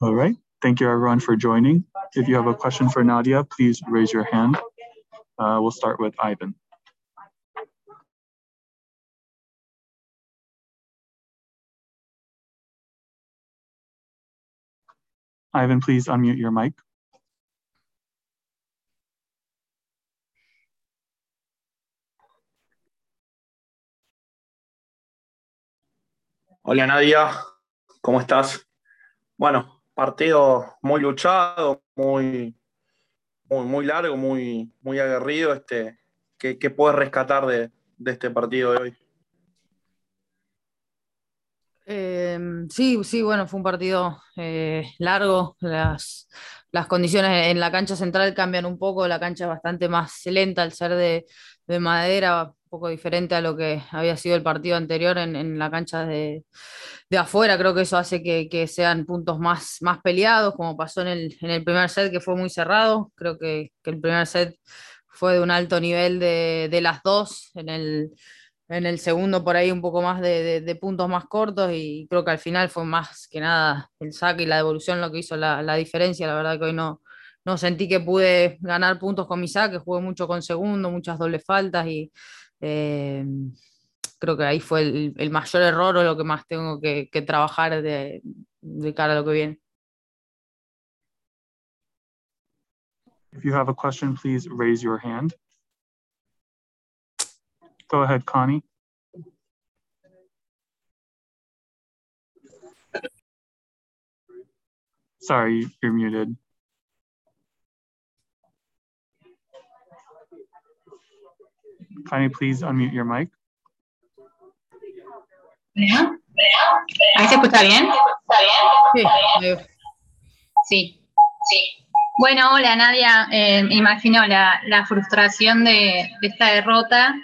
All right. Thank you everyone for joining. If you have a question for Nadia, please raise your hand. Uh, we'll start with Ivan. Ivan, please unmute your mic. Hola Nadia, ¿cómo estás? Bueno, partido muy luchado, muy, muy, largo, muy, muy aguerrido. Este, ¿qué, puedes rescatar de, este partido de hoy? Eh, sí, sí, bueno, fue un partido eh, largo. Las, las condiciones en la cancha central cambian un poco, la cancha es bastante más lenta al ser de, de madera, un poco diferente a lo que había sido el partido anterior en, en la cancha de, de, afuera. Creo que eso hace que, que, sean puntos más, más peleados, como pasó en el, en el primer set, que fue muy cerrado. Creo que, que el primer set fue de un alto nivel de, de las dos. En el, en el segundo por ahí un poco más de, de, puntos más cortos y creo que al final fue más que nada el saque y la devolución lo que hizo la, la diferencia. La verdad que hoy no, no sentí que pude ganar puntos con mi saque, jugué mucho con segundo, muchas dobles faltas y eh, creo que ahí fue el, el, mayor error o lo que más tengo que, que trabajar de, de, cara a lo que viene. If you have a question, please raise your hand. Go ahead, Connie. Sorry, you're muted. Please unmute your mic. ¿Ahí se escucha bien? Sí. Sí. Bueno, hola Nadia. Eh, imagino la, frustración de, esta derrota.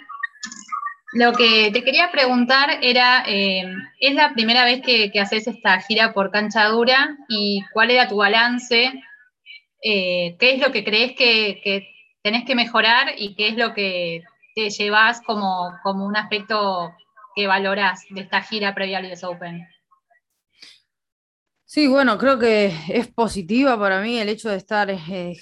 Lo que te quería preguntar era, eh, ¿es la primera vez que, que, haces esta gira por cancha dura? ¿Y cuál era tu balance? Eh, ¿Qué es lo que crees que, que tenés que mejorar y qué es lo que te llevas como, como un aspecto que valoras de esta gira previa al US Open? Sí, bueno, creo que es positiva para mí el hecho de estar eh,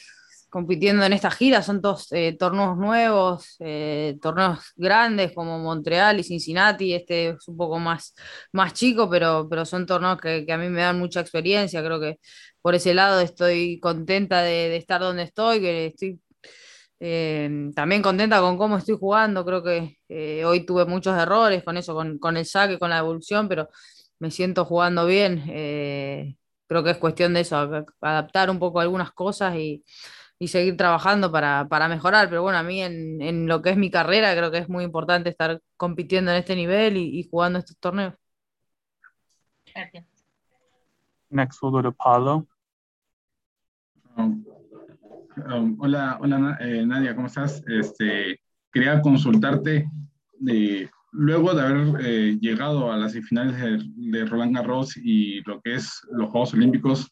compitiendo en esta gira. Son dos eh, torneos nuevos, eh, torneos grandes como Montreal y Cincinnati. Este es un poco más, más chico, pero, pero son torneos que, que, a mí me dan mucha experiencia. Creo que por ese lado estoy contenta de estar donde estoy, que estoy eh, también contenta con cómo estoy jugando, creo que eh, hoy tuve muchos errores con eso, con, con, el saque, con la evolución, pero me siento jugando bien. Eh, creo que es cuestión de eso, adaptar un poco algunas cosas y, y seguir trabajando para, para, mejorar. Pero bueno, a mí en, en, lo que es mi carrera creo que es muy importante estar compitiendo en este nivel y, y jugando estos torneos. Gracias. Next we'll go to Paulo. Um. Um, hola, hola eh, Nadia, ¿cómo estás? Este, quería consultarte de, luego de haber eh, llegado a las semifinales de, Roland Garros y lo que es los Juegos Olímpicos,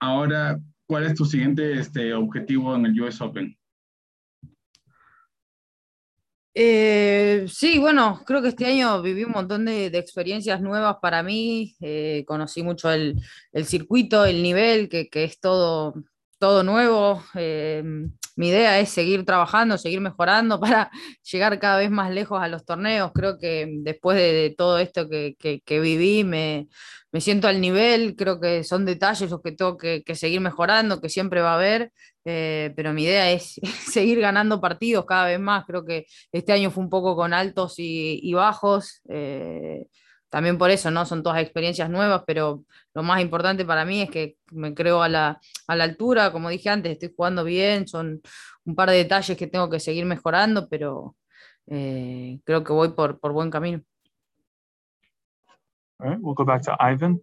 ahora, ¿cuál es tu siguiente este, objetivo en el US Open? Eh, sí, bueno, creo que este año viví un montón de, experiencias nuevas para mí, eh, conocí mucho el, circuito, el nivel, que es todo todo nuevo. Eh, mi idea es seguir trabajando, seguir mejorando para llegar cada vez más lejos a los torneos. Creo que después de, todo esto que, que, que viví, me, me, siento al nivel. Creo que son detalles los que tengo que, seguir mejorando, que siempre va a haber. Eh, pero mi idea es seguir ganando partidos cada vez más. Creo que este año fue un poco con altos y, y bajos. Eh, también por eso, ¿no? Son todas experiencias nuevas, pero lo más importante para mí es que me creo a la, a la altura, como dije antes, estoy jugando bien, son un par de detalles que tengo que seguir mejorando, pero eh, creo que voy por, por buen camino. All right, we'll go back to Ivan.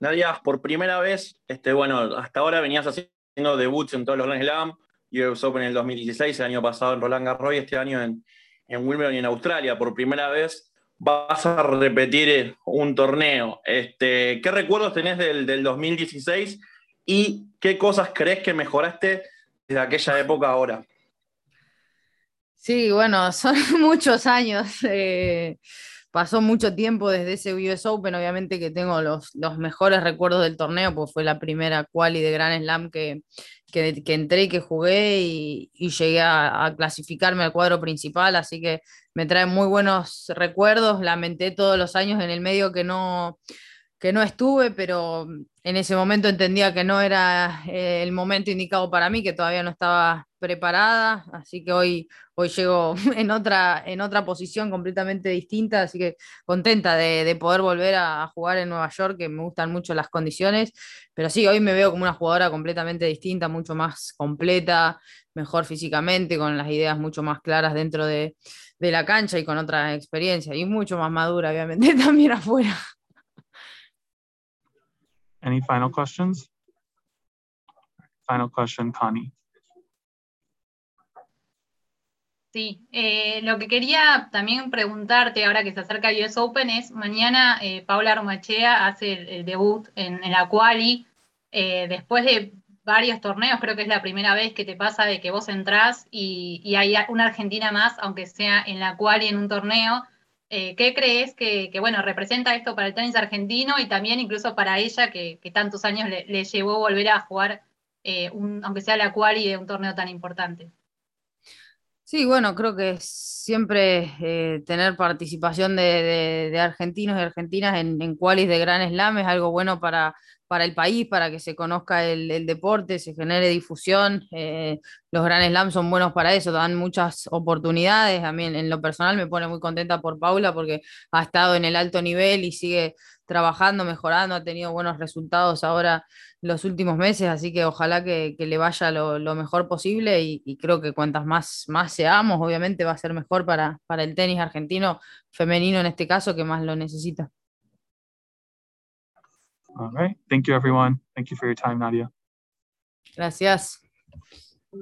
Nadia, por primera vez, este, bueno, hasta ahora venías haciendo debuts en todos los Grand Slam, US Open en el 2016, el año pasado en Roland Garros y este año en, en Wimbledon y en Australia por primera vez, vas a repetir un torneo. Este, ¿Qué recuerdos tenés del, del 2016 y qué cosas crees que mejoraste desde aquella época ahora. Sí, bueno, son muchos años. Eh, pasó mucho tiempo desde ese US Open, obviamente que tengo los, los mejores recuerdos del torneo, pues fue la primera quali de Grand Slam que, que, entré y que jugué y, y llegué a, a, clasificarme al cuadro principal, así que me trae muy buenos recuerdos, lamenté todos los años en el medio que no, que no estuve, pero en ese momento entendía que no era eh, el momento indicado para mí, que todavía no estaba preparada, así que hoy, hoy llego en otra, en otra posición completamente distinta, así que contenta de, de poder volver a, a, jugar en Nueva York, que me gustan mucho las condiciones, pero sí, hoy me veo como una jugadora completamente distinta, mucho más completa, mejor físicamente, con las ideas mucho más claras dentro de, de la cancha y con otra experiencia, y mucho más madura, obviamente, también afuera. Any final questions? Final question, Connie. Sí, eh, lo que quería también preguntarte ahora que se acerca US Open es, mañana eh, Paula Armachea hace el, debut en, en, la quali, eh, después de varios torneos, creo que es la primera vez que te pasa de que vos entrás y, y hay una Argentina más, aunque sea en la quali en un torneo, eh, ¿Qué crees que, bueno, representa esto para el tenis argentino y también incluso para ella, que, tantos años le, le, llevó volver a jugar, eh, un, aunque sea la quali de un torneo tan importante? Sí, bueno, creo que siempre eh, tener participación de, argentinos y argentinas en, en de Gran Slam es algo bueno para, para el país, para que se conozca el, deporte, se genere difusión. Eh, los Grand Slam son buenos para eso, dan muchas oportunidades. A mí en, lo personal me pone muy contenta por Paula porque ha estado en el alto nivel y sigue trabajando, mejorando, ha tenido buenos resultados ahora los últimos meses, así que ojalá que, le vaya lo, mejor posible y, y, creo que cuantas más, más seamos, obviamente va a ser mejor para, para el tenis argentino, femenino en este caso, que más lo necesita. All right. Thank you, everyone. Thank you for your time, Nadia. Gracias.